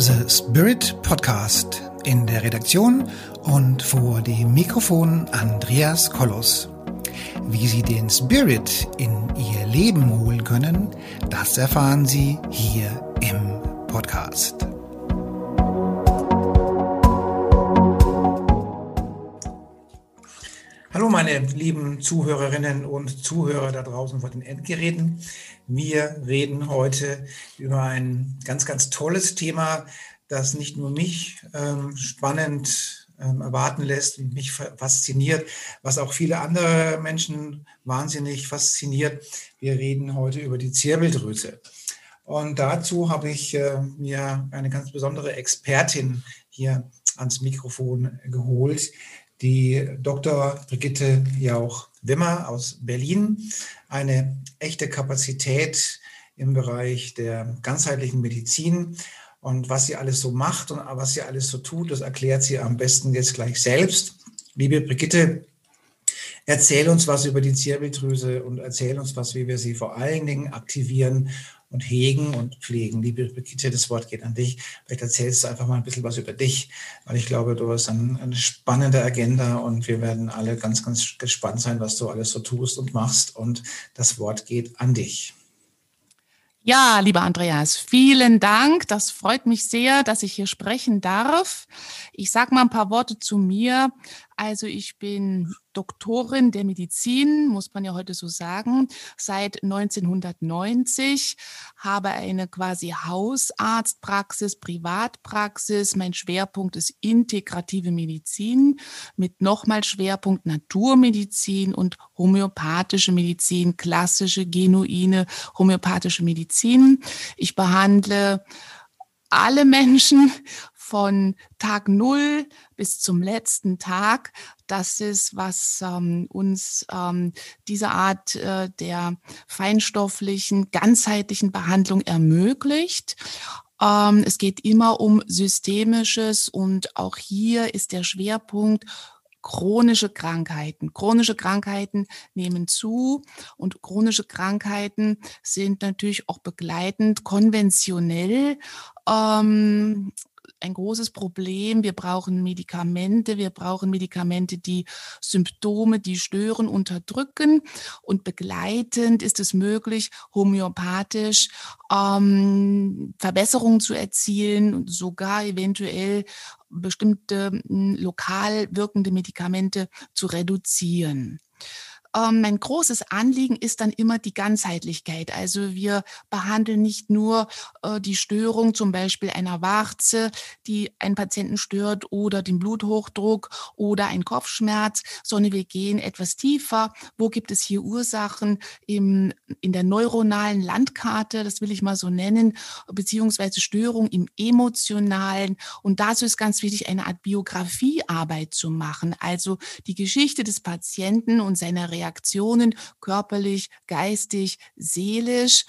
The Spirit Podcast. In der Redaktion und vor dem Mikrofon Andreas Kollos. Wie Sie den Spirit in Ihr Leben holen können, das erfahren Sie hier im Podcast. Hallo meine lieben Zuhörerinnen und Zuhörer da draußen vor den Endgeräten. Wir reden heute über ein ganz, ganz tolles Thema, das nicht nur mich ähm, spannend ähm, erwarten lässt und mich fasziniert, was auch viele andere Menschen wahnsinnig fasziniert. Wir reden heute über die Zirbeldrüse. Und dazu habe ich äh, mir eine ganz besondere Expertin hier ans Mikrofon geholt, die Dr. Brigitte Jauch-Wimmer aus Berlin, eine echte Kapazität im Bereich der ganzheitlichen Medizin. Und was sie alles so macht und was sie alles so tut, das erklärt sie am besten jetzt gleich selbst. Liebe Brigitte, erzähl uns was über die Zirbeldrüse und erzähl uns was, wie wir sie vor allen Dingen aktivieren und hegen und pflegen. Liebe Brigitte, das Wort geht an dich. Vielleicht erzählst du einfach mal ein bisschen was über dich, weil ich glaube, du hast eine spannende Agenda und wir werden alle ganz, ganz gespannt sein, was du alles so tust und machst. Und das Wort geht an dich. Ja, lieber Andreas, vielen Dank. Das freut mich sehr, dass ich hier sprechen darf. Ich sage mal ein paar Worte zu mir. Also ich bin Doktorin der Medizin, muss man ja heute so sagen, seit 1990, habe eine quasi Hausarztpraxis, Privatpraxis. Mein Schwerpunkt ist integrative Medizin mit nochmal Schwerpunkt Naturmedizin und homöopathische Medizin, klassische, genuine homöopathische Medizin. Ich behandle alle Menschen von Tag Null bis zum letzten Tag. Das ist, was ähm, uns ähm, diese Art äh, der feinstofflichen, ganzheitlichen Behandlung ermöglicht. Ähm, es geht immer um Systemisches und auch hier ist der Schwerpunkt chronische Krankheiten. Chronische Krankheiten nehmen zu und chronische Krankheiten sind natürlich auch begleitend konventionell ähm, ein großes Problem. Wir brauchen Medikamente. Wir brauchen Medikamente, die Symptome, die stören, unterdrücken. Und begleitend ist es möglich, homöopathisch ähm, Verbesserungen zu erzielen und sogar eventuell bestimmte lokal wirkende Medikamente zu reduzieren. Ähm, mein großes Anliegen ist dann immer die Ganzheitlichkeit. Also wir behandeln nicht nur äh, die Störung zum Beispiel einer Warze, die einen Patienten stört oder den Bluthochdruck oder ein Kopfschmerz, sondern wir gehen etwas tiefer. Wo gibt es hier Ursachen im, in der neuronalen Landkarte, das will ich mal so nennen, beziehungsweise Störung im emotionalen. Und dazu ist ganz wichtig, eine Art Biografiearbeit zu machen. Also die Geschichte des Patienten und seiner Reaktionen körperlich, geistig, seelisch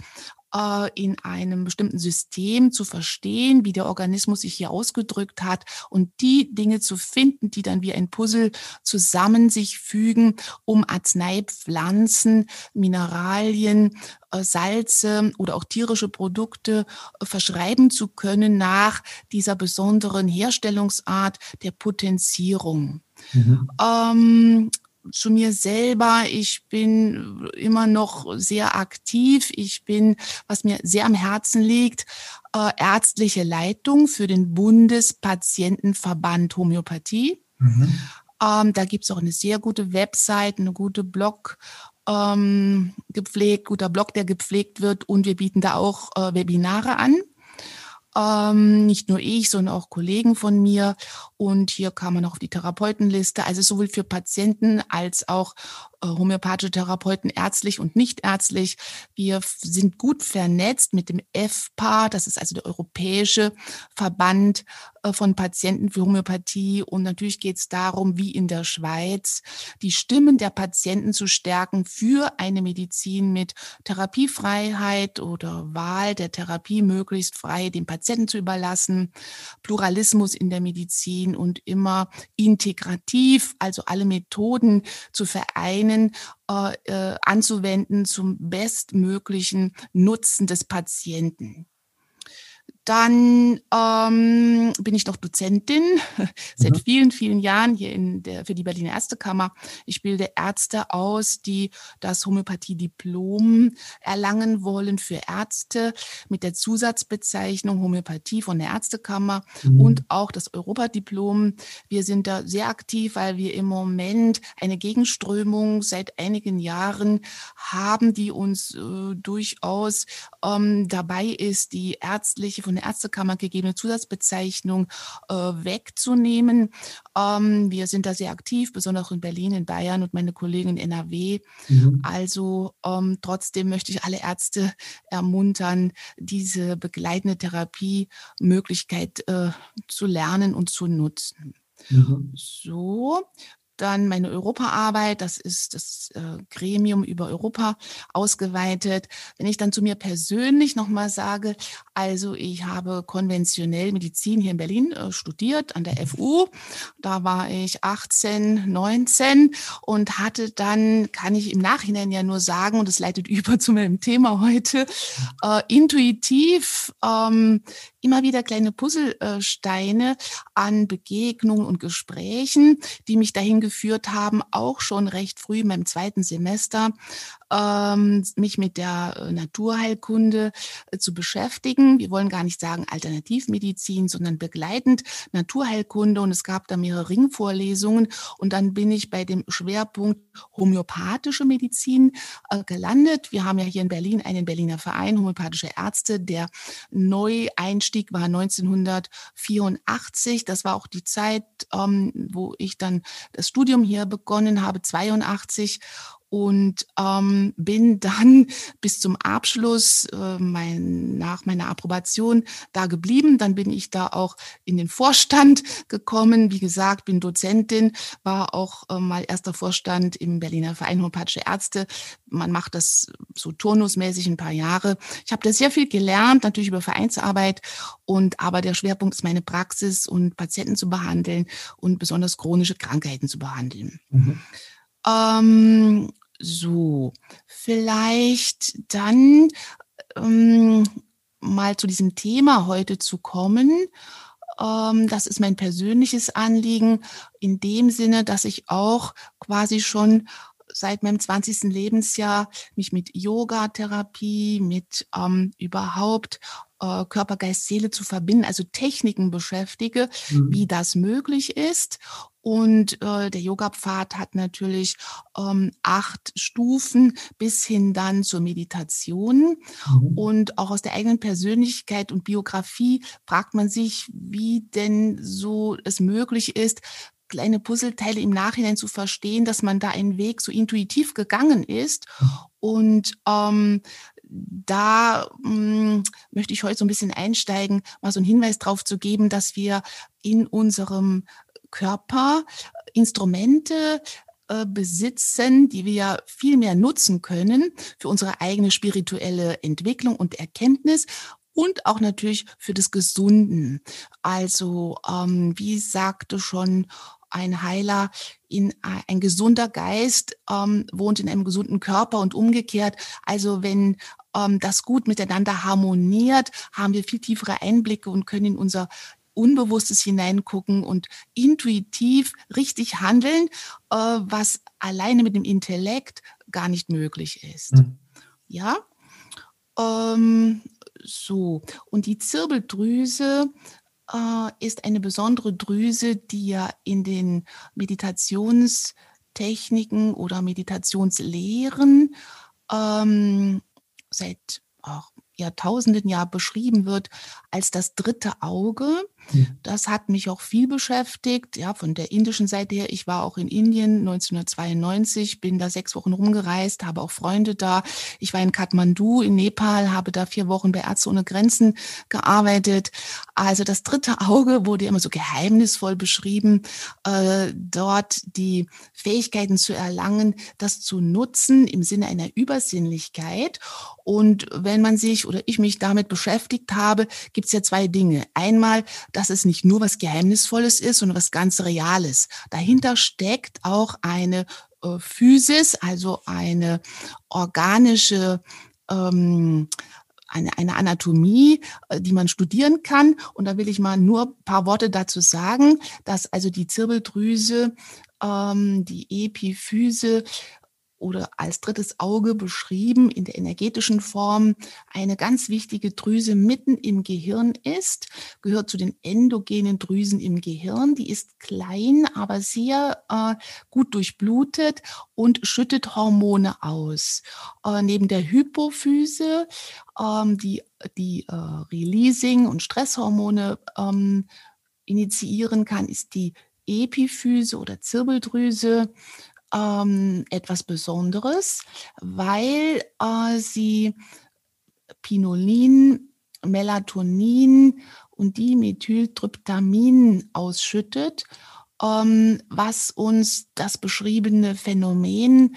äh, in einem bestimmten System zu verstehen, wie der Organismus sich hier ausgedrückt hat und die Dinge zu finden, die dann wie ein Puzzle zusammen sich fügen, um Arzneipflanzen, Mineralien, äh, Salze oder auch tierische Produkte äh, verschreiben zu können nach dieser besonderen Herstellungsart der Potenzierung. Mhm. Ähm, zu mir selber. Ich bin immer noch sehr aktiv. Ich bin, was mir sehr am Herzen liegt, äh, ärztliche Leitung für den Bundespatientenverband Homöopathie. Mhm. Ähm, da gibt's auch eine sehr gute Website, eine gute Blog ähm, gepflegt, guter Blog, der gepflegt wird und wir bieten da auch äh, Webinare an. Ähm, nicht nur ich, sondern auch Kollegen von mir. Und hier kam man auch auf die Therapeutenliste. Also sowohl für Patienten als auch äh, homöopathische Therapeuten, ärztlich und nicht ärztlich. Wir sind gut vernetzt mit dem EFPA, das ist also der Europäische Verband äh, von Patienten für Homöopathie. Und natürlich geht es darum, wie in der Schweiz, die Stimmen der Patienten zu stärken für eine Medizin mit Therapiefreiheit oder Wahl der Therapie möglichst frei dem Patienten zu überlassen, Pluralismus in der Medizin und immer integrativ, also alle Methoden zu vereinen Themen äh, äh, anzuwenden zum bestmöglichen Nutzen des Patienten. Dann ähm, bin ich noch Dozentin seit mhm. vielen, vielen Jahren hier in der, für die Berliner Ärztekammer. Ich bilde Ärzte aus, die das Homöopathie-Diplom erlangen wollen für Ärzte mit der Zusatzbezeichnung Homöopathie von der Ärztekammer mhm. und auch das Europadiplom. Wir sind da sehr aktiv, weil wir im Moment eine Gegenströmung seit einigen Jahren haben, die uns äh, durchaus ähm, dabei ist, die ärztliche von der Ärztekammer gegebene Zusatzbezeichnung äh, wegzunehmen. Ähm, wir sind da sehr aktiv, besonders in Berlin, in Bayern und meine Kollegen in NRW. Mhm. Also ähm, trotzdem möchte ich alle Ärzte ermuntern, diese begleitende Therapiemöglichkeit äh, zu lernen und zu nutzen. Mhm. So, dann meine Europaarbeit, das ist das äh, Gremium über Europa ausgeweitet. Wenn ich dann zu mir persönlich nochmal sage, also ich habe konventionell Medizin hier in Berlin äh, studiert an der FU. Da war ich 18, 19 und hatte dann, kann ich im Nachhinein ja nur sagen, und das leitet über zu meinem Thema heute, äh, intuitiv ähm, immer wieder kleine Puzzlesteine an Begegnungen und Gesprächen, die mich dahin geführt haben, auch schon recht früh in meinem zweiten Semester ähm, mich mit der äh, Naturheilkunde äh, zu beschäftigen. Wir wollen gar nicht sagen Alternativmedizin, sondern begleitend Naturheilkunde. Und es gab da mehrere Ringvorlesungen. Und dann bin ich bei dem Schwerpunkt homöopathische Medizin äh, gelandet. Wir haben ja hier in Berlin einen Berliner Verein, homöopathische Ärzte. Der Neueinstieg war 1984. Das war auch die Zeit, ähm, wo ich dann das Studium hier begonnen habe, 82 und ähm, bin dann bis zum Abschluss äh, mein, nach meiner Approbation da geblieben. Dann bin ich da auch in den Vorstand gekommen. Wie gesagt, bin Dozentin, war auch äh, mal erster Vorstand im Berliner Verein Homöopathische Ärzte. Man macht das so turnusmäßig ein paar Jahre. Ich habe da sehr viel gelernt, natürlich über Vereinsarbeit und aber der Schwerpunkt ist meine Praxis und Patienten zu behandeln und besonders chronische Krankheiten zu behandeln. Mhm. Ähm, so, vielleicht dann ähm, mal zu diesem Thema heute zu kommen. Ähm, das ist mein persönliches Anliegen in dem Sinne, dass ich auch quasi schon seit meinem 20. Lebensjahr mich mit Yoga-Therapie, mit ähm, überhaupt äh, Körper, Geist, Seele zu verbinden, also Techniken beschäftige, mhm. wie das möglich ist. Und äh, der Yoga-Pfad hat natürlich ähm, acht Stufen bis hin dann zur Meditation. Mhm. Und auch aus der eigenen Persönlichkeit und Biografie fragt man sich, wie denn so es möglich ist, kleine Puzzleteile im Nachhinein zu verstehen, dass man da einen Weg so intuitiv gegangen ist. Mhm. Und ähm, da mh, hm, möchte ich heute so ein bisschen einsteigen, mal so einen Hinweis darauf zu geben, dass wir in unserem Körper Instrumente äh, besitzen, die wir viel mehr nutzen können für unsere eigene spirituelle Entwicklung und Erkenntnis und auch natürlich für das Gesunden. Also, ähm, wie sagte schon ein Heiler, in ein gesunder Geist ähm, wohnt in einem gesunden Körper und umgekehrt. Also wenn ähm, das gut miteinander harmoniert, haben wir viel tiefere Einblicke und können in unser Unbewusstes hineingucken und intuitiv richtig handeln, äh, was alleine mit dem Intellekt gar nicht möglich ist. Mhm. Ja, ähm, so. Und die Zirbeldrüse äh, ist eine besondere Drüse, die ja in den Meditationstechniken oder Meditationslehren ähm, seit auch Jahrtausenden ja beschrieben wird als das dritte Auge. Das hat mich auch viel beschäftigt, ja, von der indischen Seite her. Ich war auch in Indien 1992, bin da sechs Wochen rumgereist, habe auch Freunde da. Ich war in Kathmandu in Nepal, habe da vier Wochen bei Ärzte ohne Grenzen gearbeitet. Also das dritte Auge wurde immer so geheimnisvoll beschrieben, äh, dort die Fähigkeiten zu erlangen, das zu nutzen im Sinne einer Übersinnlichkeit. Und wenn man sich oder ich mich damit beschäftigt habe, gibt es ja zwei Dinge. Einmal, dass es nicht nur was Geheimnisvolles ist, sondern was ganz Reales. Dahinter steckt auch eine äh, Physis, also eine organische ähm, eine, eine Anatomie, äh, die man studieren kann. Und da will ich mal nur ein paar Worte dazu sagen, dass also die Zirbeldrüse, ähm, die Epiphyse oder als drittes Auge beschrieben in der energetischen Form eine ganz wichtige Drüse mitten im Gehirn ist, gehört zu den endogenen Drüsen im Gehirn. Die ist klein, aber sehr äh, gut durchblutet und schüttet Hormone aus. Äh, neben der Hypophyse, ähm, die die äh, Releasing und Stresshormone ähm, initiieren kann, ist die Epiphyse oder Zirbeldrüse ähm, etwas Besonderes, weil äh, sie Pinolin, Melatonin und Dimethyltryptamin ausschüttet, ähm, was uns das beschriebene Phänomen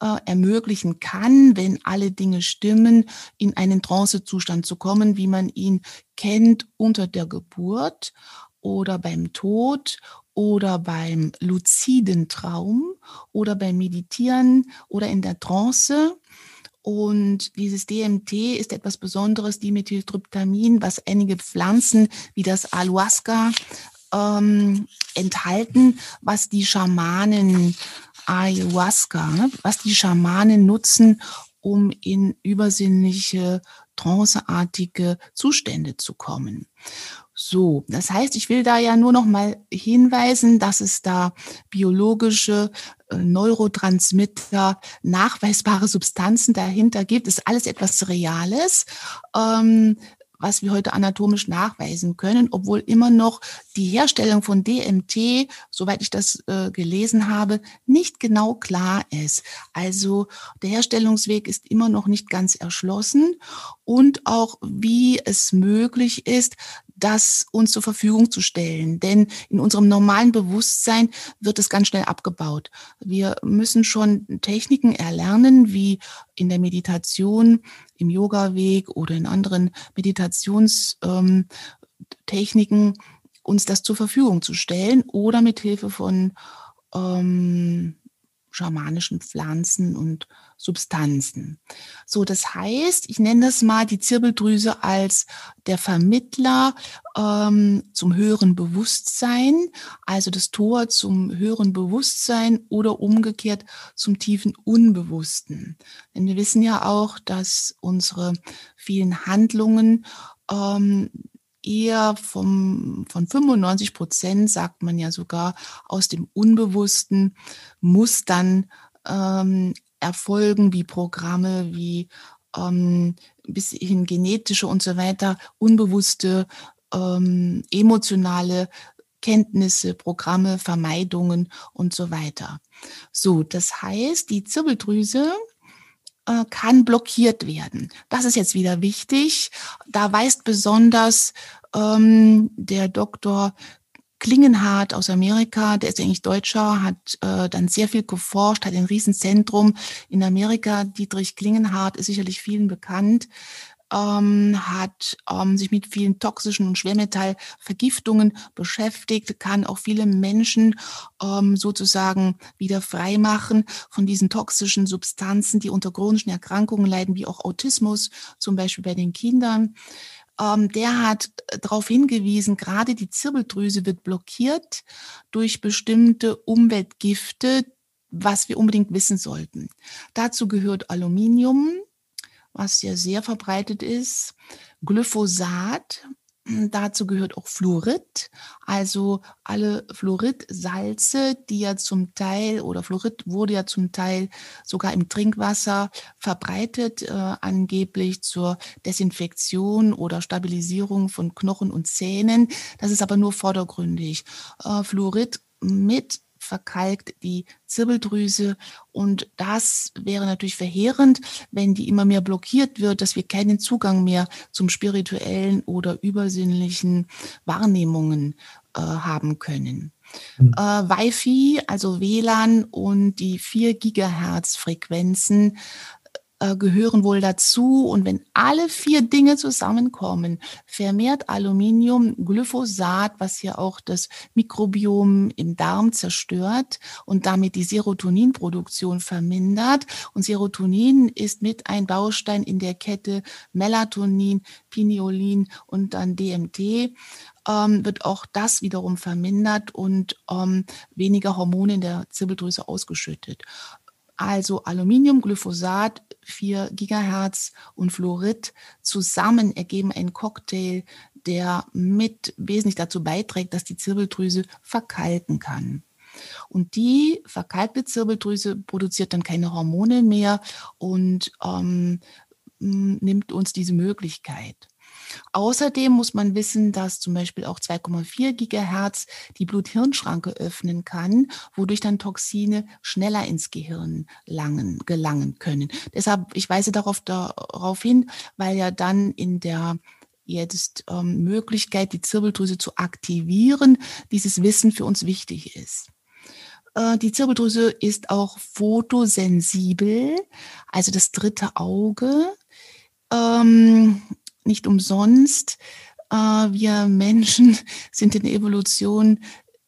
äh, ermöglichen kann, wenn alle Dinge stimmen, in einen Trancezustand zu kommen, wie man ihn kennt unter der Geburt oder beim Tod oder beim luziden Traum oder beim Meditieren oder in der Trance. Und dieses DMT ist etwas Besonderes, Dimethyltryptamin, was einige Pflanzen wie das Ayahuasca ähm, enthalten, was die Schamanen Ayahuasca, ne, was die Schamanen nutzen, um in übersinnliche, tranceartige Zustände zu kommen. So, das heißt, ich will da ja nur noch mal hinweisen, dass es da biologische äh, Neurotransmitter, nachweisbare Substanzen dahinter gibt. Das ist alles etwas Reales. Ähm, was wir heute anatomisch nachweisen können, obwohl immer noch die Herstellung von DMT, soweit ich das äh, gelesen habe, nicht genau klar ist. Also der Herstellungsweg ist immer noch nicht ganz erschlossen und auch wie es möglich ist, das uns zur Verfügung zu stellen. Denn in unserem normalen Bewusstsein wird es ganz schnell abgebaut. Wir müssen schon Techniken erlernen, wie in der Meditation, im Yoga-Weg oder in anderen Meditationstechniken, ähm, uns das zur Verfügung zu stellen oder mit Hilfe von ähm, schamanischen Pflanzen und Substanzen. So, das heißt, ich nenne das mal die Zirbeldrüse als der Vermittler ähm, zum höheren Bewusstsein, also das Tor zum höheren Bewusstsein oder umgekehrt zum tiefen Unbewussten. Denn wir wissen ja auch, dass unsere vielen Handlungen ähm, eher vom, von 95 Prozent, sagt man ja sogar, aus dem unbewussten Mustern ähm, erfolgen, wie Programme, wie ähm, bis hin genetische und so weiter, unbewusste, ähm, emotionale Kenntnisse, Programme, Vermeidungen und so weiter. So, das heißt, die Zirbeldrüse äh, kann blockiert werden. Das ist jetzt wieder wichtig. Da weist besonders ähm, der Doktor Klingenhardt aus Amerika, der ist eigentlich Deutscher, hat äh, dann sehr viel geforscht, hat ein Riesenzentrum in Amerika. Dietrich Klingenhardt ist sicherlich vielen bekannt, ähm, hat ähm, sich mit vielen toxischen und Schwermetallvergiftungen beschäftigt, kann auch viele Menschen ähm, sozusagen wieder freimachen von diesen toxischen Substanzen, die unter chronischen Erkrankungen leiden, wie auch Autismus, zum Beispiel bei den Kindern ähm, der hat äh, darauf hingewiesen, gerade die Zirbeldrüse wird blockiert durch bestimmte Umweltgifte, was wir unbedingt wissen sollten. Dazu gehört Aluminium, was ja sehr verbreitet ist, Glyphosat, Dazu gehört auch Fluorid, also alle Fluoridsalze, die ja zum Teil oder Fluorid wurde ja zum Teil sogar im Trinkwasser verbreitet, äh, angeblich zur Desinfektion oder Stabilisierung von Knochen und Zähnen. Das ist aber nur vordergründig. Äh, Fluorid mit verkalkt die Zirbeldrüse und das wäre natürlich verheerend, wenn die immer mehr blockiert wird, dass wir keinen Zugang mehr zum spirituellen oder übersinnlichen Wahrnehmungen äh, haben können. Mhm. Äh, Wi-Fi, also WLAN und die 4 Gigahertz Frequenzen äh, gehören wohl dazu. Und wenn alle vier Dinge zusammenkommen, vermehrt Aluminium Glyphosat, was ja auch das Mikrobiom im Darm zerstört und damit die Serotoninproduktion vermindert. Und Serotonin ist mit ein Baustein in der Kette Melatonin, Pineolin und dann DMT ähm, wird auch das wiederum vermindert und ähm, weniger Hormone in der Zirbeldrüse ausgeschüttet. Also Aluminium, Glyphosat, 4 Gigahertz und Fluorid zusammen ergeben einen Cocktail, der mit wesentlich dazu beiträgt, dass die Zirbeldrüse verkalken kann. Und die verkalkte Zirbeldrüse produziert dann keine Hormone mehr und ähm, nimmt uns diese Möglichkeit. Außerdem muss man wissen, dass zum Beispiel auch 2,4 Gigahertz die Blut-Hirn-Schranke öffnen kann, wodurch dann Toxine schneller ins Gehirn langen, gelangen können. Deshalb, ich weise darauf, darauf hin, weil ja dann in der jetzt ähm, Möglichkeit, die Zirbeldrüse zu aktivieren, dieses Wissen für uns wichtig ist. Äh, die Zirbeldrüse ist auch photosensibel, also das dritte Auge. Ähm, nicht umsonst. Äh, wir Menschen sind in der Evolution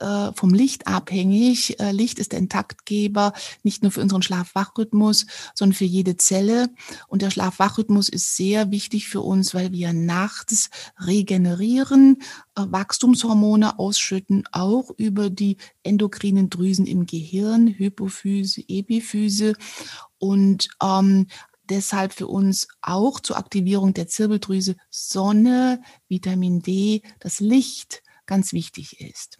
äh, vom Licht abhängig. Äh, Licht ist ein Taktgeber, nicht nur für unseren Schlaf-Wach-Rhythmus, sondern für jede Zelle. Und der Schlaf-Wach-Rhythmus ist sehr wichtig für uns, weil wir nachts regenerieren, Wachstumshormone ausschütten, auch über die endokrinen Drüsen im Gehirn, Hypophyse, Epiphyse. Und ähm, deshalb für uns auch zur Aktivierung der Zirbeldrüse Sonne, Vitamin D, das Licht ganz wichtig ist.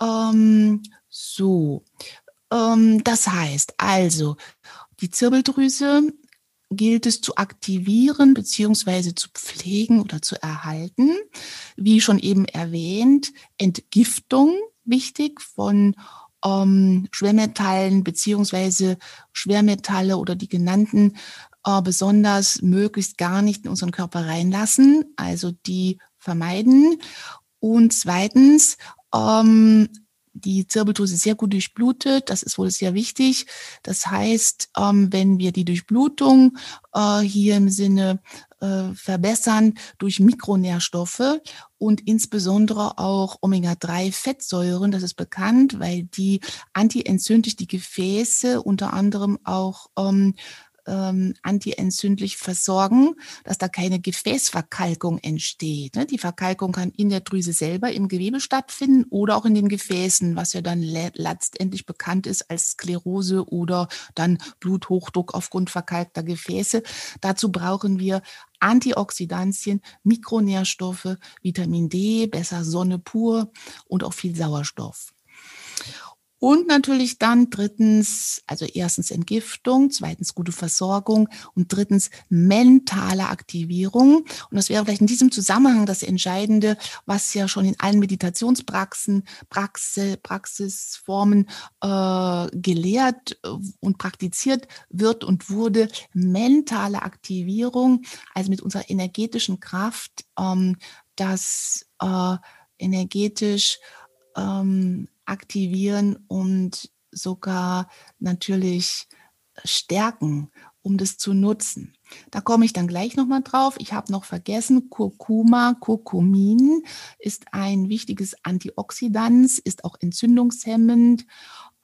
Ähm, so, ähm, das heißt also, die Zirbeldrüse gilt es zu aktivieren beziehungsweise zu pflegen oder zu erhalten. Wie schon eben erwähnt, Entgiftung wichtig von ähm, Schwermetallen beziehungsweise Schwermetalle oder die genannten äh, besonders möglichst gar nicht in unseren Körper reinlassen, also die vermeiden. Und zweitens, ähm, die Zirbeldrüse sehr gut durchblutet. Das ist wohl sehr wichtig. Das heißt, ähm, wenn wir die Durchblutung äh, hier im Sinne äh, verbessern durch Mikronährstoffe und insbesondere auch Omega-3-Fettsäuren. Das ist bekannt, weil die antientzündlich die Gefäße unter anderem auch ähm, ähm, antientzündlich versorgen, dass da keine Gefäßverkalkung entsteht. Ne? Die Verkalkung kann in der Drüse selber im Gewebe stattfinden oder auch in den Gefäßen, was ja dann letztendlich bekannt ist als Sklerose oder dann Bluthochdruck aufgrund verkalkter Gefäße. Dazu brauchen wir Antioxidantien, Mikronährstoffe, Vitamin D, besser Sonne pur und auch viel Sauerstoff. Und natürlich dann drittens, also erstens Entgiftung, zweitens gute Versorgung und drittens mentale Aktivierung. Und das wäre vielleicht in diesem Zusammenhang das Entscheidende, was ja schon in allen Meditationspraxen, Praxis, Praxisformen äh, gelehrt äh, und praktiziert wird und wurde. Mentale Aktivierung, also mit unserer energetischen Kraft, ähm, das äh, energetisch ähm, aktivieren und sogar natürlich stärken, um das zu nutzen. Da komme ich dann gleich nochmal drauf. Ich habe noch vergessen, Kurkuma, Kurkumin ist ein wichtiges Antioxidant, ist auch entzündungshemmend.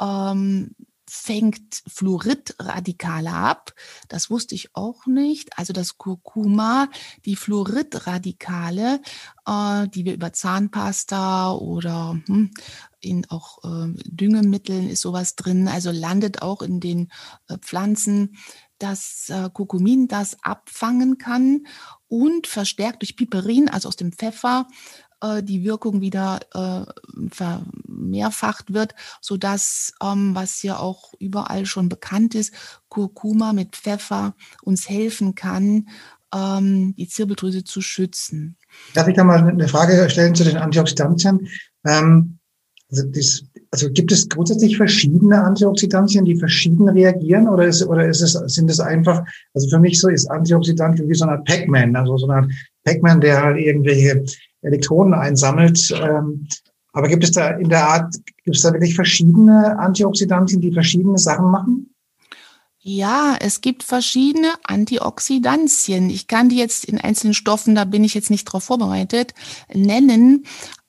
Ähm, fängt Fluoridradikale ab. Das wusste ich auch nicht. Also das Kurkuma, die Fluoridradikale, äh, die wir über Zahnpasta oder hm, in auch äh, Düngemitteln ist sowas drin, also landet auch in den äh, Pflanzen, dass äh, Kurkumin das abfangen kann und verstärkt durch Piperin, also aus dem Pfeffer, äh, die Wirkung wieder äh, vermehrfacht wird, so dass ähm, was ja auch überall schon bekannt ist, Kurkuma mit Pfeffer uns helfen kann, ähm, die Zirbeldrüse zu schützen. Darf ich da mal eine Frage stellen zu den Antioxidantien? Ähm, also, dies, also, gibt es grundsätzlich verschiedene Antioxidantien, die verschieden reagieren oder ist, oder ist es, sind es einfach, also für mich so ist Antioxidantien wie so eine Pac-Man, also so eine Pac-Man, der halt irgendwelche Elektronen einsammelt. Ähm, aber gibt es da in der Art, gibt es da wirklich verschiedene Antioxidantien, die verschiedene Sachen machen? Ja, es gibt verschiedene Antioxidantien. Ich kann die jetzt in einzelnen Stoffen, da bin ich jetzt nicht drauf vorbereitet, nennen,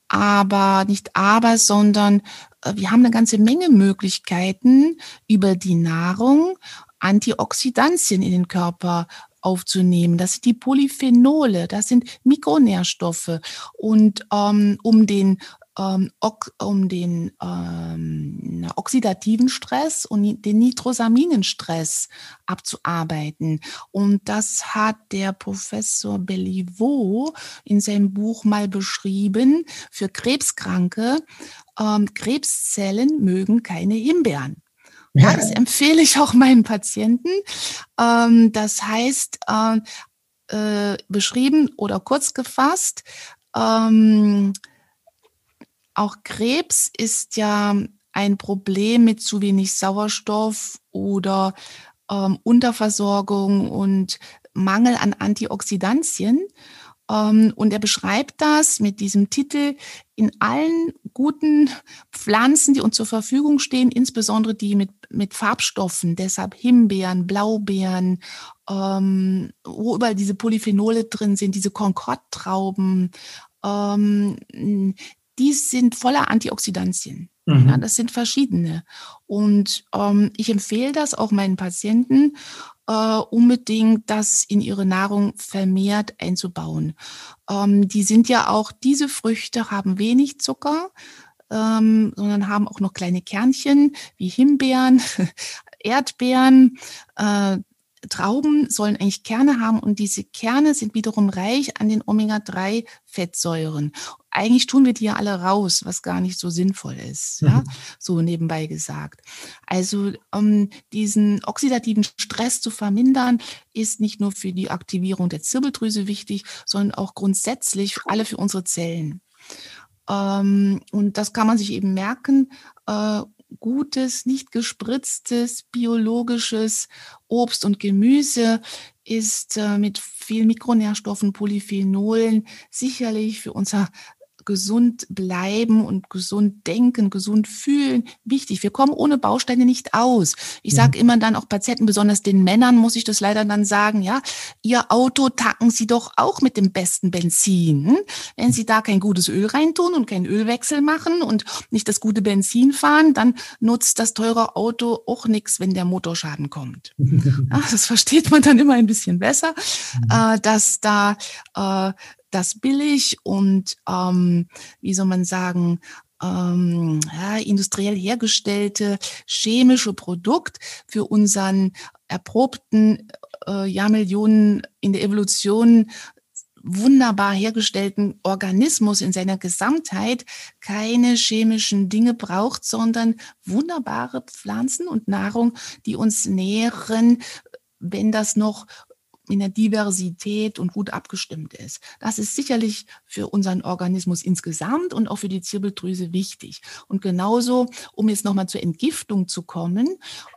aber nicht aber, sondern äh, wir haben eine ganze Menge Möglichkeiten über die Nahrung Antioxidantien in den Körper aufzunehmen. Das sind die Polyphenole, das sind Mikronährstoffe. Und ähm, um den ähm, um den ähm, oxidativen Stress und den Nitrosaminenstress abzuarbeiten. Und das hat der Professor Belliveau in seinem Buch mal beschrieben. Für Krebskranke, ähm, Krebszellen mögen keine Himbeeren. Ja, das empfehle ich auch meinen Patienten. Ähm, das heißt, äh, äh, beschrieben oder kurz gefasst, ähm, auch Krebs ist ja ein Problem mit zu wenig Sauerstoff oder ähm, Unterversorgung und Mangel an Antioxidantien. Ähm, und er beschreibt das mit diesem Titel in allen guten Pflanzen, die uns zur Verfügung stehen, insbesondere die mit, mit Farbstoffen, deshalb Himbeeren, Blaubeeren, ähm, wo überall diese Polyphenole drin sind, diese Concord-Trauben, ähm, die sind voller Antioxidantien. Mhm. Ja, das sind verschiedene. Und ähm, ich empfehle das auch meinen Patienten, äh, unbedingt das in ihre Nahrung vermehrt einzubauen. Ähm, die sind ja auch, diese Früchte haben wenig Zucker, ähm, sondern haben auch noch kleine Kernchen wie Himbeeren, Erdbeeren, äh, Trauben sollen eigentlich Kerne haben und diese Kerne sind wiederum reich an den Omega-3-Fettsäuren. Eigentlich tun wir die ja alle raus, was gar nicht so sinnvoll ist, mhm. ja, so nebenbei gesagt. Also um diesen oxidativen Stress zu vermindern, ist nicht nur für die Aktivierung der Zirbeldrüse wichtig, sondern auch grundsätzlich für alle für unsere Zellen. Ähm, und das kann man sich eben merken. Äh, gutes, nicht gespritztes, biologisches Obst und Gemüse ist äh, mit vielen Mikronährstoffen, Polyphenolen sicherlich für unser gesund bleiben und gesund denken, gesund fühlen, wichtig. Wir kommen ohne Bausteine nicht aus. Ich sage immer dann auch Patienten, besonders den Männern, muss ich das leider dann sagen, ja, ihr Auto tacken Sie doch auch mit dem besten Benzin. Wenn Sie da kein gutes Öl reintun und keinen Ölwechsel machen und nicht das gute Benzin fahren, dann nutzt das teure Auto auch nichts, wenn der Motorschaden kommt. Ja, das versteht man dann immer ein bisschen besser, mhm. äh, dass da äh, das billig und, ähm, wie soll man sagen, ähm, ja, industriell hergestellte chemische Produkt für unseren erprobten äh, Jahrmillionen in der Evolution wunderbar hergestellten Organismus in seiner Gesamtheit keine chemischen Dinge braucht, sondern wunderbare Pflanzen und Nahrung, die uns nähren, wenn das noch in der Diversität und gut abgestimmt ist. Das ist sicherlich für unseren Organismus insgesamt und auch für die Zirbeldrüse wichtig. Und genauso, um jetzt nochmal zur Entgiftung zu kommen,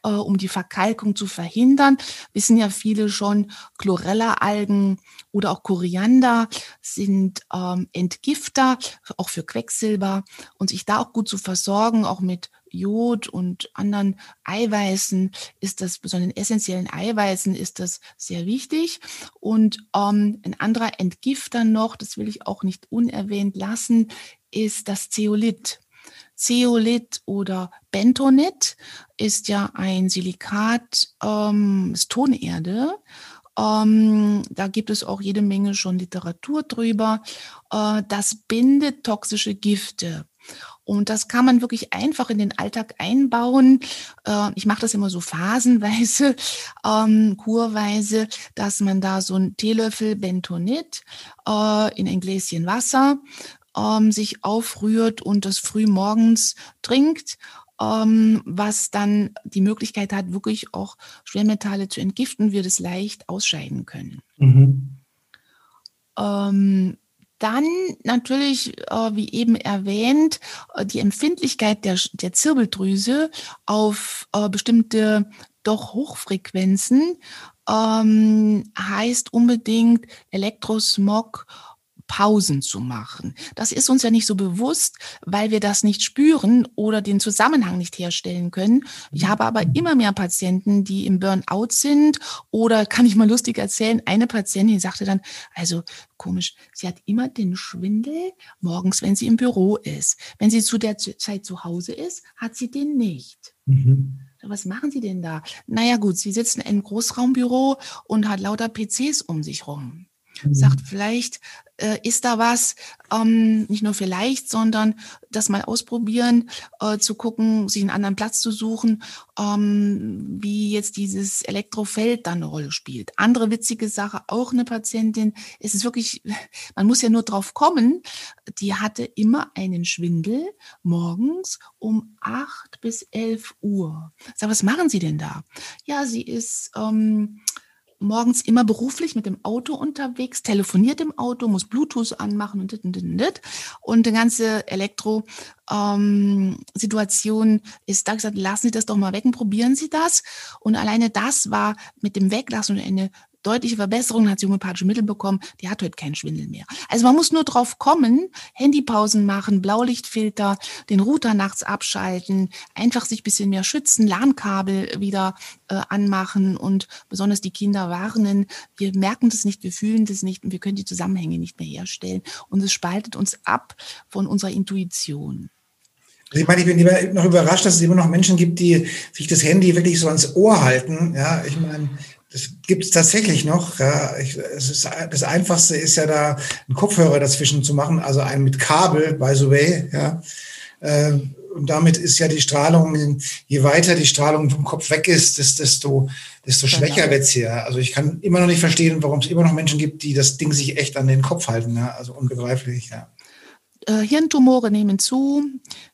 äh, um die Verkalkung zu verhindern, wissen ja viele schon, Chlorella-Algen oder auch Koriander sind ähm, Entgifter, auch für Quecksilber und sich da auch gut zu versorgen, auch mit Jod und anderen Eiweißen ist das, besonders essentiellen Eiweißen ist das sehr wichtig. Und ähm, ein anderer Entgifter noch, das will ich auch nicht unerwähnt lassen, ist das Zeolit. Zeolit oder Bentonit ist ja ein Silikat, ähm, ist Tonerde. Ähm, da gibt es auch jede Menge schon Literatur drüber. Äh, das bindet toxische Gifte. Und das kann man wirklich einfach in den Alltag einbauen. Äh, ich mache das immer so phasenweise, ähm, kurweise, dass man da so einen Teelöffel Bentonit äh, in ein Gläschen Wasser ähm, sich aufrührt und das früh morgens trinkt ähm, was dann die Möglichkeit hat, wirklich auch Schwermetalle zu entgiften, wir das leicht ausscheiden können. Mhm. Ähm, dann natürlich, äh, wie eben erwähnt, äh, die Empfindlichkeit der, der Zirbeldrüse auf äh, bestimmte doch Hochfrequenzen ähm, heißt unbedingt Elektrosmog, Pausen zu machen. Das ist uns ja nicht so bewusst, weil wir das nicht spüren oder den Zusammenhang nicht herstellen können. Ich habe aber immer mehr Patienten, die im Burnout sind oder kann ich mal lustig erzählen, eine Patientin sagte dann, also komisch, sie hat immer den Schwindel morgens, wenn sie im Büro ist. Wenn sie zu der Zeit zu Hause ist, hat sie den nicht. Mhm. Was machen Sie denn da? Naja gut, sie sitzen in einem Großraumbüro und hat lauter PCs um sich rum. Mhm. Sagt, vielleicht äh, ist da was, ähm, nicht nur vielleicht, sondern das mal ausprobieren, äh, zu gucken, sich einen anderen Platz zu suchen, ähm, wie jetzt dieses Elektrofeld dann eine Rolle spielt. Andere witzige Sache, auch eine Patientin, es ist wirklich, man muss ja nur drauf kommen, die hatte immer einen Schwindel morgens um acht bis elf Uhr. Sag, was machen Sie denn da? Ja, sie ist ähm, morgens immer beruflich mit dem Auto unterwegs, telefoniert im Auto, muss Bluetooth anmachen und dit und dit und dit. Und die ganze Elektro-Situation ähm, ist da gesagt, lassen Sie das doch mal weg und probieren Sie das. Und alleine das war mit dem Weglassen eine deutliche Verbesserung, hat sie homöopathische Mittel bekommen, die hat heute keinen Schwindel mehr. Also man muss nur drauf kommen, Handypausen machen, Blaulichtfilter, den Router nachts abschalten, einfach sich bisschen mehr schützen, LAN-Kabel wieder äh, anmachen und besonders die Kinder warnen. Wir merken das nicht, wir fühlen das nicht und wir können die Zusammenhänge nicht mehr herstellen. Und es spaltet uns ab von unserer Intuition. Also ich meine, ich bin immer noch überrascht, dass es immer noch Menschen gibt, die sich das Handy wirklich so ans Ohr halten. Ja, ich meine, das gibt es tatsächlich noch. Ja. Ich, es ist, das Einfachste ist ja da einen Kopfhörer dazwischen zu machen, also einen mit Kabel, by the way. Ja. Ähm, und damit ist ja die Strahlung, je weiter die Strahlung vom Kopf weg ist, desto, desto genau. schwächer wird's hier. Also ich kann immer noch nicht verstehen, warum es immer noch Menschen gibt, die das Ding sich echt an den Kopf halten. Ja. Also unbegreiflich, ja. Äh, Hirntumore nehmen zu.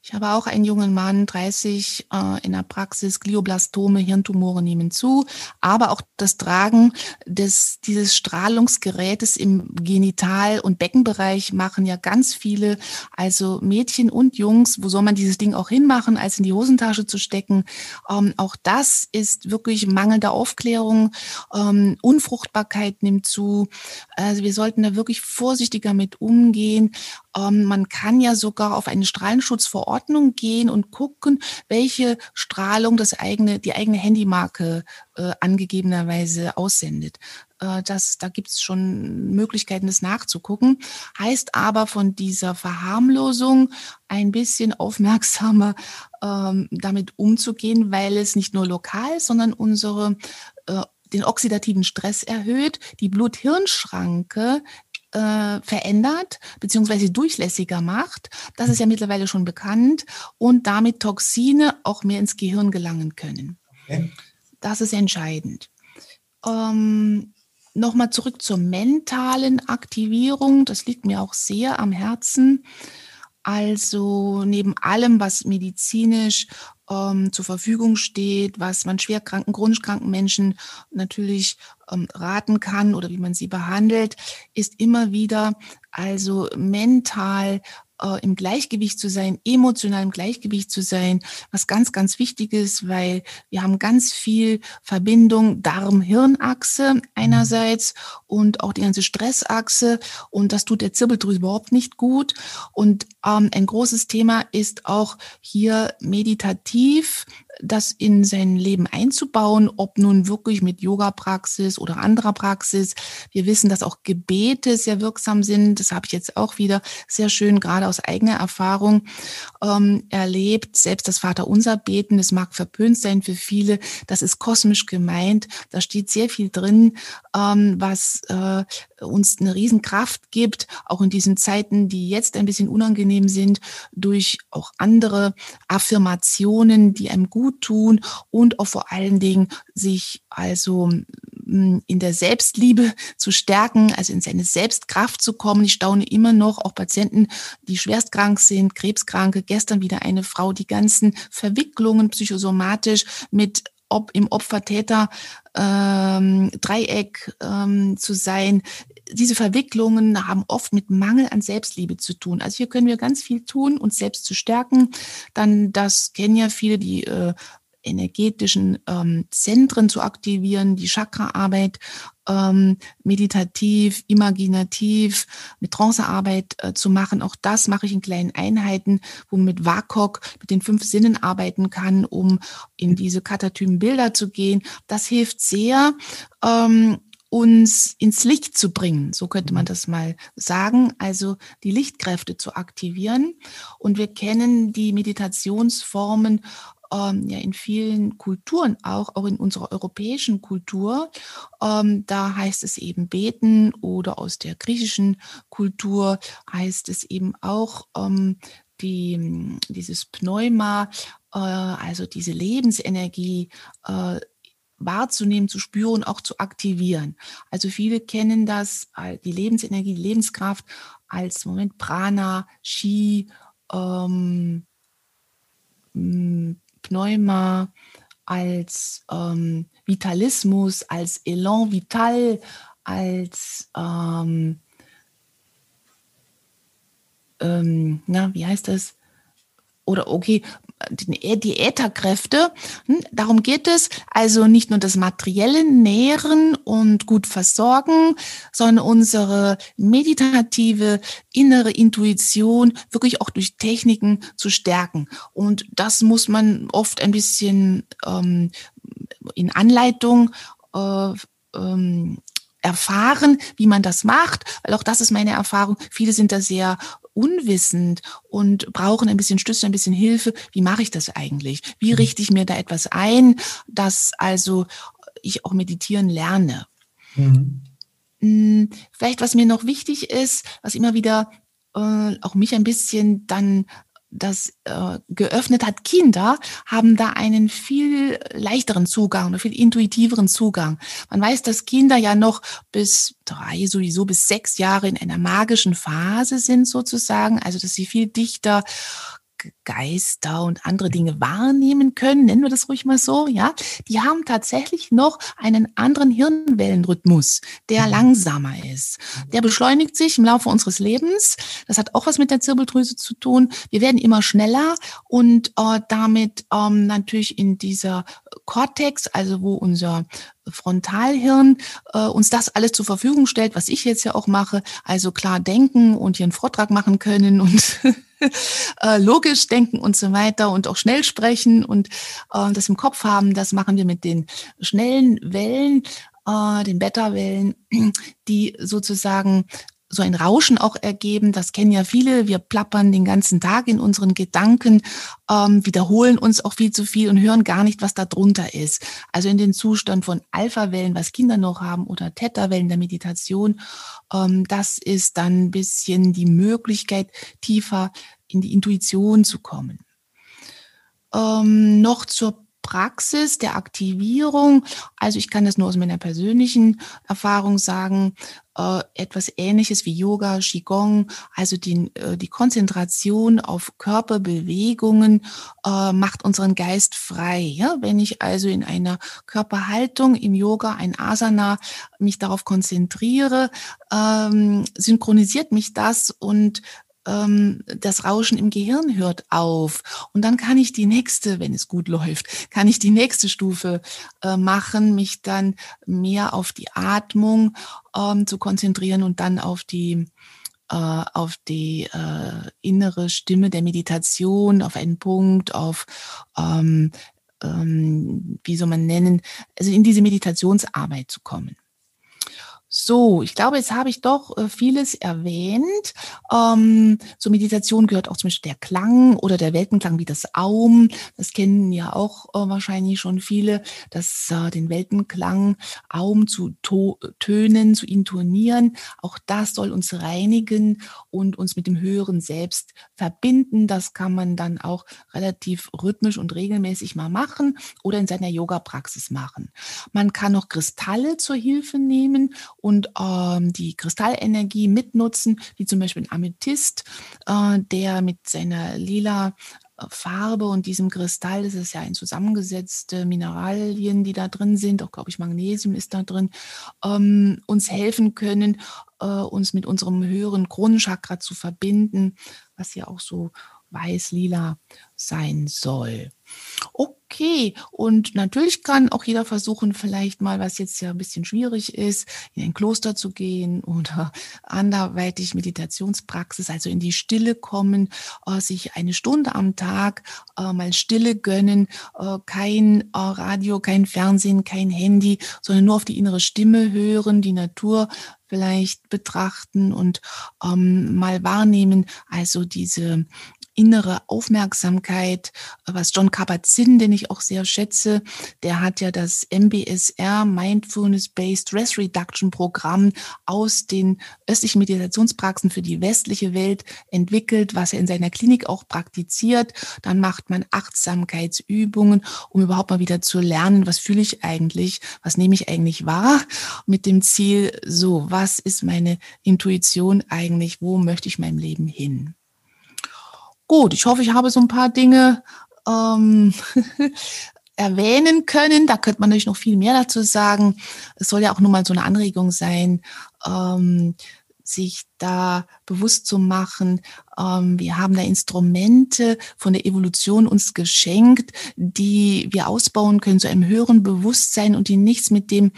Ich habe auch einen jungen Mann, 30, äh, in der Praxis, Glioblastome, Hirntumore nehmen zu. Aber auch das Tragen des, dieses Strahlungsgerätes im Genital- und Beckenbereich machen ja ganz viele, also Mädchen und Jungs. Wo soll man dieses Ding auch hinmachen, als in die Hosentasche zu stecken? Ähm, auch das ist wirklich mangelnde Aufklärung. Ähm, Unfruchtbarkeit nimmt zu. Also wir sollten da wirklich vorsichtiger mit umgehen. Ähm, man kann ja sogar auf eine Strahlenschutzverordnung gehen und gucken, welche Strahlung das eigene, die eigene Handymarke äh, angegebenerweise aussendet. Äh, das, da gibt es schon Möglichkeiten, das nachzugucken. Heißt aber von dieser Verharmlosung ein bisschen aufmerksamer ähm, damit umzugehen, weil es nicht nur lokal, sondern unsere äh, den oxidativen Stress erhöht, die Blut-Hirn-Schranke äh, verändert beziehungsweise durchlässiger macht. Das ist ja mittlerweile schon bekannt und damit Toxine auch mehr ins Gehirn gelangen können. Okay. Das ist entscheidend. Ähm, Nochmal zurück zur mentalen Aktivierung. Das liegt mir auch sehr am Herzen. Also neben allem, was medizinisch ähm, zur Verfügung steht, was man schwerkranken, chronisch kranken Menschen natürlich ähm, raten kann oder wie man sie behandelt, ist immer wieder also mental äh, im Gleichgewicht zu sein, emotional im Gleichgewicht zu sein, was ganz, ganz wichtig ist, weil wir haben ganz viel Verbindung Darm-Hirn-Achse einerseits und auch die ganze Stressachse und das tut der Zirbeldrüse überhaupt nicht gut. Und ähm, ein großes Thema ist auch hier meditativ das in sein Leben einzubauen, ob nun wirklich mit Yoga-Praxis oder anderer Praxis. Wir wissen, dass auch Gebete sehr wirksam sind. Das habe ich jetzt auch wieder sehr schön, gerade aus eigener Erfahrung ähm, erlebt. Selbst das Vaterunser beten, das mag verpönt sein für viele. Das ist kosmisch gemeint. Da steht sehr viel drin, ähm, was äh, uns eine Riesenkraft gibt, auch in diesen Zeiten, die jetzt ein bisschen unangenehm sind, durch auch andere Affirmationen, die einem gut tun und auch vor allen Dingen sich also mm, in der Selbstliebe zu stärken, also in seine Selbstkraft zu kommen. Ich staune immer noch auch Patienten, die schwerstkrank sind, krebskranke. Gestern wieder eine Frau, die ganzen Verwicklungen psychosomatisch mit ob im Opfer-Täter ähm, Dreieck ähm, zu sein. Diese Verwicklungen haben oft mit Mangel an Selbstliebe zu tun. Also hier können wir ganz viel tun, uns selbst zu stärken. Dann, das kennen ja viele, die äh, energetischen ähm, Zentren zu aktivieren, die Chakraarbeit ähm, meditativ, imaginativ, mit Trancearbeit äh, zu machen. Auch das mache ich in kleinen Einheiten, wo man mit WAKOK, mit den fünf Sinnen arbeiten kann, um in diese katatymen Bilder zu gehen. Das hilft sehr. Ähm, uns ins Licht zu bringen, so könnte man mhm. das mal sagen, also die Lichtkräfte zu aktivieren. Und wir kennen die Meditationsformen ähm, ja in vielen Kulturen auch, auch in unserer europäischen Kultur. Ähm, da heißt es eben beten oder aus der griechischen Kultur heißt es eben auch ähm, die, dieses Pneuma, äh, also diese Lebensenergie äh, wahrzunehmen, zu spüren, auch zu aktivieren. Also viele kennen das, die Lebensenergie, die Lebenskraft als Moment Prana, Chi, ähm, Pneuma, als ähm, Vitalismus, als Elan Vital, als ähm, ähm, na, wie heißt das? Oder okay, die Ätherkräfte. Hm, darum geht es. Also nicht nur das materielle Nähren und gut versorgen, sondern unsere meditative innere Intuition wirklich auch durch Techniken zu stärken. Und das muss man oft ein bisschen ähm, in Anleitung äh, ähm, erfahren, wie man das macht, weil auch das ist meine Erfahrung. Viele sind da sehr unwissend und brauchen ein bisschen Stütze, ein bisschen Hilfe. Wie mache ich das eigentlich? Wie mhm. richte ich mir da etwas ein, dass also ich auch meditieren lerne? Mhm. Hm, vielleicht, was mir noch wichtig ist, was immer wieder äh, auch mich ein bisschen dann das äh, geöffnet hat, Kinder haben da einen viel leichteren Zugang oder viel intuitiveren Zugang. Man weiß, dass Kinder ja noch bis drei, sowieso bis sechs Jahre in einer magischen Phase sind sozusagen, also dass sie viel dichter Geister und andere Dinge wahrnehmen können, nennen wir das ruhig mal so, ja, die haben tatsächlich noch einen anderen Hirnwellenrhythmus, der mhm. langsamer ist. Der beschleunigt sich im Laufe unseres Lebens. Das hat auch was mit der Zirbeldrüse zu tun. Wir werden immer schneller und äh, damit ähm, natürlich in dieser Cortex, also wo unser Frontalhirn äh, uns das alles zur Verfügung stellt, was ich jetzt ja auch mache, also klar denken und hier einen Vortrag machen können und äh, logisch denken und so weiter und auch schnell sprechen und äh, das im Kopf haben, das machen wir mit den schnellen Wellen, äh, den Beta-Wellen, die sozusagen so ein Rauschen auch ergeben. Das kennen ja viele. Wir plappern den ganzen Tag in unseren Gedanken, ähm, wiederholen uns auch viel zu viel und hören gar nicht, was da drunter ist. Also in den Zustand von Alpha-Wellen, was Kinder noch haben, oder Theta-Wellen der Meditation. Ähm, das ist dann ein bisschen die Möglichkeit, tiefer in die Intuition zu kommen. Ähm, noch zur Praxis der Aktivierung. Also ich kann das nur aus meiner persönlichen Erfahrung sagen, äh, etwas Ähnliches wie Yoga, Qigong, also die, äh, die Konzentration auf Körperbewegungen äh, macht unseren Geist frei. Ja? Wenn ich also in einer Körperhaltung im Yoga, ein Asana, mich darauf konzentriere, ähm, synchronisiert mich das und das Rauschen im Gehirn hört auf. Und dann kann ich die nächste, wenn es gut läuft, kann ich die nächste Stufe äh, machen, mich dann mehr auf die Atmung ähm, zu konzentrieren und dann auf die äh, auf die äh, innere Stimme der Meditation, auf einen Punkt, auf ähm, ähm, wie soll man nennen, also in diese Meditationsarbeit zu kommen. So, ich glaube, jetzt habe ich doch äh, vieles erwähnt. Ähm, zur Meditation gehört auch zum Beispiel der Klang oder der Weltenklang wie das Aum. Das kennen ja auch äh, wahrscheinlich schon viele, dass äh, den Weltenklang Aum zu Tönen, zu intonieren. Auch das soll uns reinigen und uns mit dem höheren Selbst verbinden. Das kann man dann auch relativ rhythmisch und regelmäßig mal machen oder in seiner Yoga-Praxis machen. Man kann noch Kristalle zur Hilfe nehmen und ähm, die Kristallenergie mitnutzen, wie zum Beispiel ein Amethyst, äh, der mit seiner lila äh, Farbe und diesem Kristall, das ist ja ein zusammengesetzte Mineralien, die da drin sind, auch glaube ich Magnesium ist da drin, ähm, uns helfen können, äh, uns mit unserem höheren Kronenchakra zu verbinden, was ja auch so weiß-lila sein soll. Okay, und natürlich kann auch jeder versuchen, vielleicht mal, was jetzt ja ein bisschen schwierig ist, in ein Kloster zu gehen oder anderweitig Meditationspraxis, also in die Stille kommen, äh, sich eine Stunde am Tag äh, mal Stille gönnen, äh, kein Radio, kein Fernsehen, kein Handy, sondern nur auf die innere Stimme hören, die Natur vielleicht betrachten und ähm, mal wahrnehmen, also diese innere Aufmerksamkeit, was John Kabat-Zinn, den ich auch sehr schätze, der hat ja das MBSR, Mindfulness-Based Stress Reduction Programm aus den östlichen Meditationspraxen für die westliche Welt entwickelt, was er in seiner Klinik auch praktiziert. Dann macht man Achtsamkeitsübungen, um überhaupt mal wieder zu lernen, was fühle ich eigentlich, was nehme ich eigentlich wahr, mit dem Ziel, so, was ist meine Intuition eigentlich, wo möchte ich meinem Leben hin? Gut, ich hoffe, ich habe so ein paar Dinge ähm, erwähnen können. Da könnte man natürlich noch viel mehr dazu sagen. Es soll ja auch nur mal so eine Anregung sein, ähm, sich da bewusst zu machen. Ähm, wir haben da Instrumente von der Evolution uns geschenkt, die wir ausbauen können zu einem höheren Bewusstsein und die nichts mit dem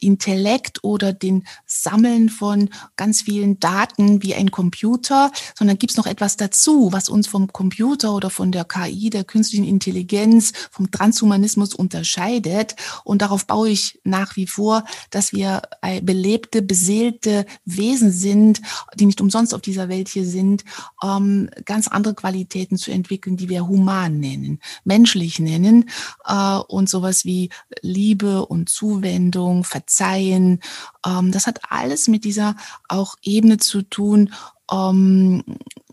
Intellekt oder den Sammeln von ganz vielen Daten wie ein Computer, sondern gibt es noch etwas dazu, was uns vom Computer oder von der KI, der künstlichen Intelligenz, vom Transhumanismus unterscheidet. Und darauf baue ich nach wie vor, dass wir belebte, beseelte Wesen sind, die nicht umsonst auf dieser Welt hier sind, ähm, ganz andere Qualitäten zu entwickeln, die wir human nennen, menschlich nennen äh, und sowas wie Liebe und Zuwendung, Verzeihung, Verzeihen. Ähm, das hat alles mit dieser auch Ebene zu tun, ähm,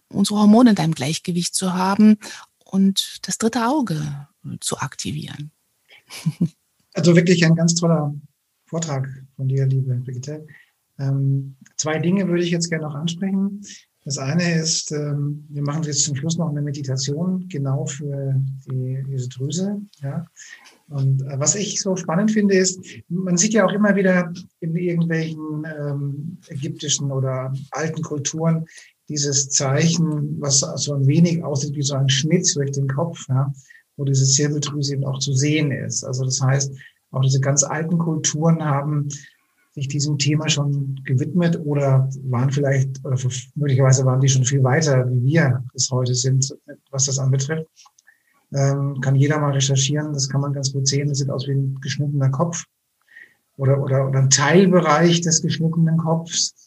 unsere Hormone in einem Gleichgewicht zu haben und das dritte Auge zu aktivieren. Also wirklich ein ganz toller Vortrag von dir, liebe Brigitte. Ähm, zwei Dinge würde ich jetzt gerne noch ansprechen. Das eine ist, ähm, wir machen jetzt zum Schluss noch eine Meditation genau für die, diese Drüse. Ja. Und äh, was ich so spannend finde, ist, man sieht ja auch immer wieder in irgendwelchen ähm, ägyptischen oder alten Kulturen dieses Zeichen, was so ein wenig aussieht wie so ein Schnitt durch den Kopf, ja, wo diese Zirbeldrüse eben auch zu sehen ist. Also das heißt, auch diese ganz alten Kulturen haben sich diesem Thema schon gewidmet oder waren vielleicht, oder möglicherweise waren die schon viel weiter, wie wir es heute sind, was das anbetrifft. Ähm, kann jeder mal recherchieren, das kann man ganz gut sehen. Das sieht aus wie ein geschnittener Kopf oder, oder, oder ein Teilbereich des geschnittenen Kopfs.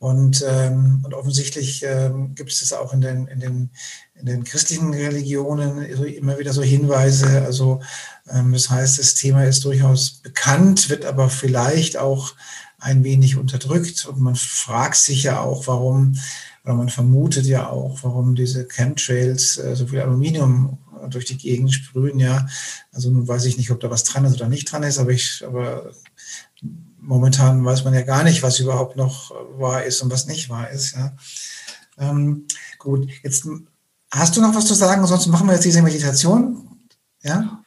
Und, ähm, und offensichtlich ähm, gibt es das auch in den, in, den, in den christlichen Religionen immer wieder so Hinweise. Also ähm, das heißt, das Thema ist durchaus bekannt, wird aber vielleicht auch ein wenig unterdrückt. Und man fragt sich ja auch, warum oder man vermutet ja auch, warum diese Chemtrails äh, so viel Aluminium durch die Gegend sprühen, ja. Also nun weiß ich nicht, ob da was dran ist oder nicht dran ist, aber ich, aber momentan weiß man ja gar nicht, was überhaupt noch wahr ist und was nicht wahr ist, ja. Ähm, gut, jetzt hast du noch was zu sagen, sonst machen wir jetzt diese Meditation, ja?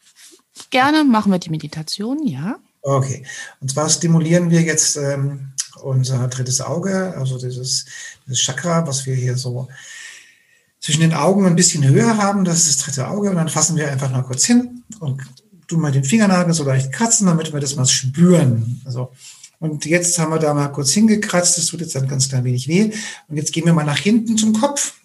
Gerne machen wir die Meditation, ja. Okay, und zwar stimulieren wir jetzt ähm, unser drittes Auge, also dieses, dieses Chakra, was wir hier so zwischen den Augen ein bisschen höher haben, das ist das dritte Auge. Und dann fassen wir einfach mal kurz hin und tun mal den Fingernagel so leicht kratzen, damit wir das mal spüren. Also, und jetzt haben wir da mal kurz hingekratzt, das tut jetzt ein ganz klein wenig weh. Und jetzt gehen wir mal nach hinten zum Kopf.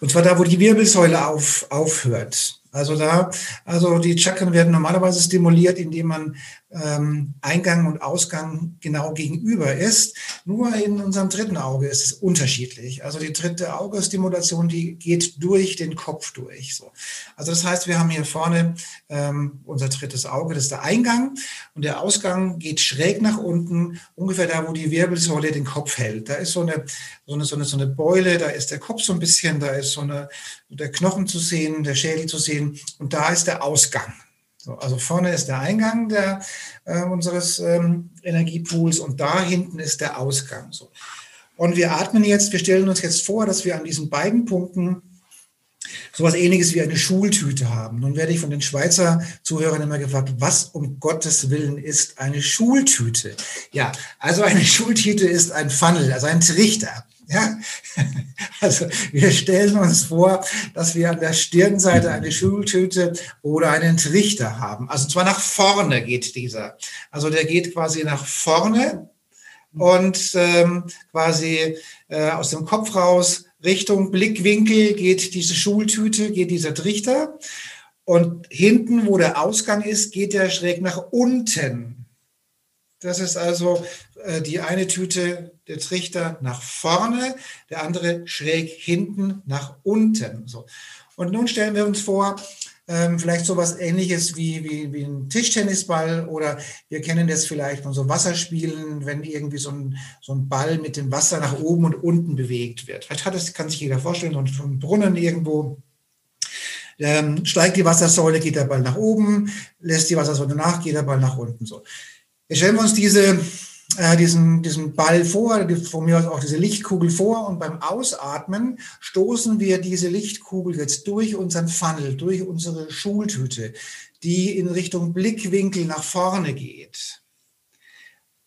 Und zwar da, wo die Wirbelsäule auf, aufhört. Also da, also die Chakren werden normalerweise stimuliert, indem man ähm, Eingang und Ausgang genau gegenüber ist. Nur in unserem dritten Auge ist es unterschiedlich. Also die dritte Augestimulation, die geht durch den Kopf durch. So. Also das heißt, wir haben hier vorne ähm, unser drittes Auge, das ist der Eingang und der Ausgang geht schräg nach unten, ungefähr da, wo die Wirbelsäule den Kopf hält. Da ist so eine, so eine, so eine, so eine Beule, da ist der Kopf so ein bisschen, da ist so eine, der Knochen zu sehen, der Schädel zu sehen und da ist der Ausgang. So, also vorne ist der Eingang der, äh, unseres ähm, Energiepools und da hinten ist der Ausgang. So. Und wir atmen jetzt, wir stellen uns jetzt vor, dass wir an diesen beiden Punkten sowas ähnliches wie eine Schultüte haben. Nun werde ich von den Schweizer Zuhörern immer gefragt, was um Gottes Willen ist eine Schultüte? Ja, also eine Schultüte ist ein Funnel, also ein Trichter. Ja? Also wir stellen uns vor, dass wir an der Stirnseite eine Schultüte oder einen Trichter haben. Also zwar nach vorne geht dieser. Also der geht quasi nach vorne und ähm, quasi äh, aus dem Kopf raus Richtung Blickwinkel geht diese Schultüte, geht dieser Trichter. Und hinten, wo der Ausgang ist, geht er schräg nach unten. Das ist also äh, die eine Tüte, der Trichter nach vorne, der andere schräg hinten nach unten. So. Und nun stellen wir uns vor, ähm, vielleicht so was ähnliches wie, wie, wie ein Tischtennisball oder wir kennen das vielleicht von so Wasserspielen, wenn irgendwie so ein, so ein Ball mit dem Wasser nach oben und unten bewegt wird. Vielleicht hat das, kann sich jeder vorstellen, so ein Brunnen irgendwo. Ähm, steigt die Wassersäule, geht der Ball nach oben, lässt die Wassersäule nach, geht der Ball nach unten. So. Stellen wir uns diese äh, diesen, diesen Ball vor, von mir aus auch diese Lichtkugel vor und beim Ausatmen stoßen wir diese Lichtkugel jetzt durch unseren Funnel, durch unsere Schultüte, die in Richtung Blickwinkel nach vorne geht.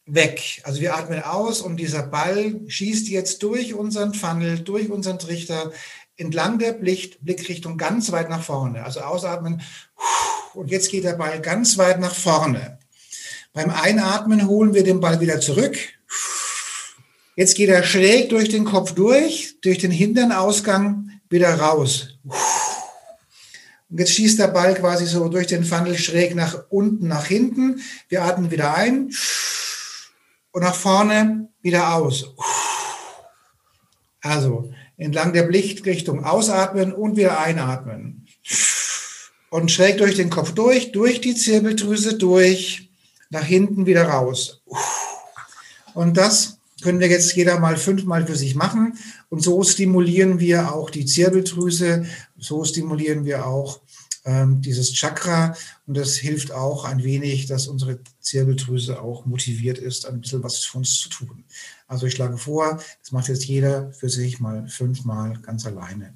Weg. Also wir atmen aus und dieser Ball schießt jetzt durch unseren Funnel, durch unseren Trichter, entlang der Blick, Blickrichtung ganz weit nach vorne. Also ausatmen und jetzt geht der Ball ganz weit nach vorne. Beim Einatmen holen wir den Ball wieder zurück. Jetzt geht er schräg durch den Kopf durch, durch den Hinternausgang wieder raus. Und jetzt schießt der Ball quasi so durch den Funnel schräg nach unten, nach hinten. Wir atmen wieder ein und nach vorne wieder aus. Also entlang der Blickrichtung ausatmen und wieder einatmen. Und schräg durch den Kopf durch, durch die Zirbeldrüse durch nach hinten wieder raus. Und das können wir jetzt jeder mal fünfmal für sich machen. Und so stimulieren wir auch die Zirbeldrüse, so stimulieren wir auch ähm, dieses Chakra. Und das hilft auch ein wenig, dass unsere Zirbeldrüse auch motiviert ist, ein bisschen was für uns zu tun. Also ich schlage vor, das macht jetzt jeder für sich mal fünfmal ganz alleine.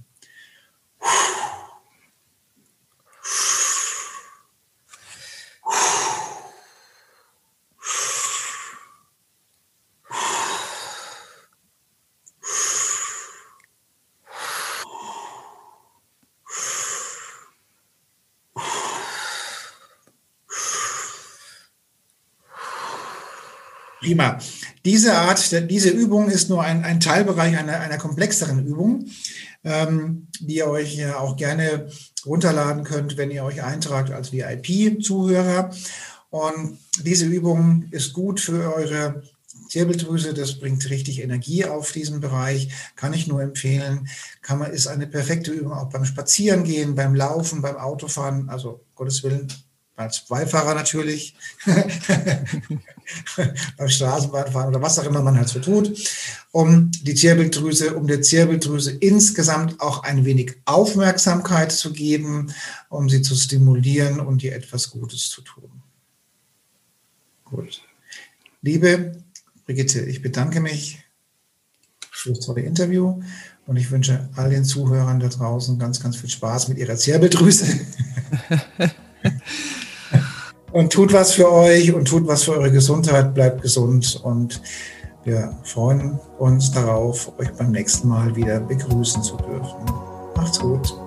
Prima. Diese Art, diese Übung ist nur ein, ein Teilbereich einer, einer komplexeren Übung, ähm, die ihr euch ja auch gerne runterladen könnt, wenn ihr euch eintragt als VIP-Zuhörer. Und diese Übung ist gut für eure Zirbeldrüse, das bringt richtig Energie auf diesen Bereich, kann ich nur empfehlen. Kann man, ist eine perfekte Übung auch beim Spazierengehen, beim Laufen, beim Autofahren, also Gottes Willen, als Beifahrer natürlich, beim Straßenbahnfahren oder was auch immer man halt so tut, um die Zirbeldrüse, um der Zirbeldrüse insgesamt auch ein wenig Aufmerksamkeit zu geben, um sie zu stimulieren und ihr etwas Gutes zu tun. Gut. Liebe Brigitte, ich bedanke mich für das tolle Interview und ich wünsche all den Zuhörern da draußen ganz, ganz viel Spaß mit ihrer Zirbeldrüse. und tut was für euch und tut was für eure Gesundheit, bleibt gesund und wir freuen uns darauf, euch beim nächsten Mal wieder begrüßen zu dürfen. Macht's gut.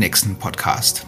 nächsten Podcast.